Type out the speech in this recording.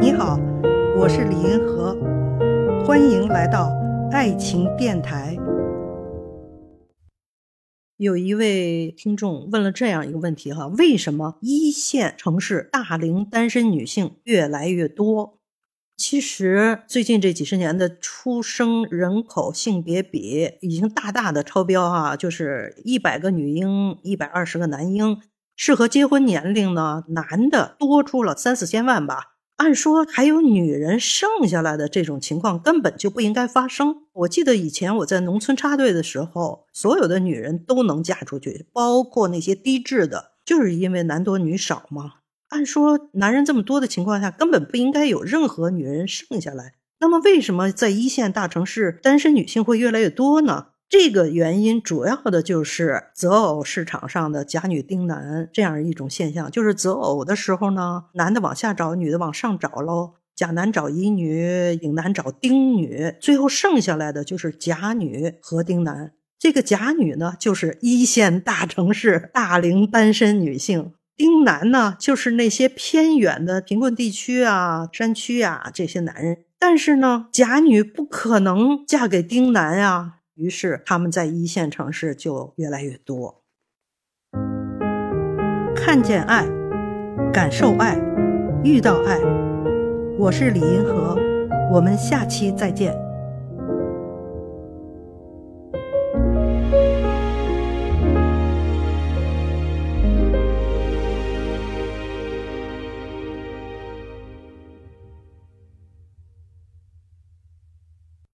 你好，我是李银河，欢迎来到爱情电台。有一位听众问了这样一个问题哈：为什么一线城市大龄单身女性越来越多？其实最近这几十年的出生人口性别比已经大大的超标啊，就是一百个女婴，一百二十个男婴。适合结婚年龄呢，男的多出了三四千万吧。按说还有女人剩下来的这种情况根本就不应该发生。我记得以前我在农村插队的时候，所有的女人都能嫁出去，包括那些低质的，就是因为男多女少嘛。按说男人这么多的情况下，根本不应该有任何女人剩下来。那么为什么在一线大城市单身女性会越来越多呢？这个原因主要的就是择偶市场上的假女丁男这样一种现象，就是择偶的时候呢，男的往下找，女的往上找喽，假男找乙女，乙男找丁女，最后剩下来的就是假女和丁男。这个假女呢，就是一线大城市大龄单身女性；丁男呢，就是那些偏远的贫困地区啊、山区啊这些男人。但是呢，假女不可能嫁给丁男啊。于是，他们在一线城市就越来越多。看见爱，感受爱，遇到爱。我是李银河，我们下期再见。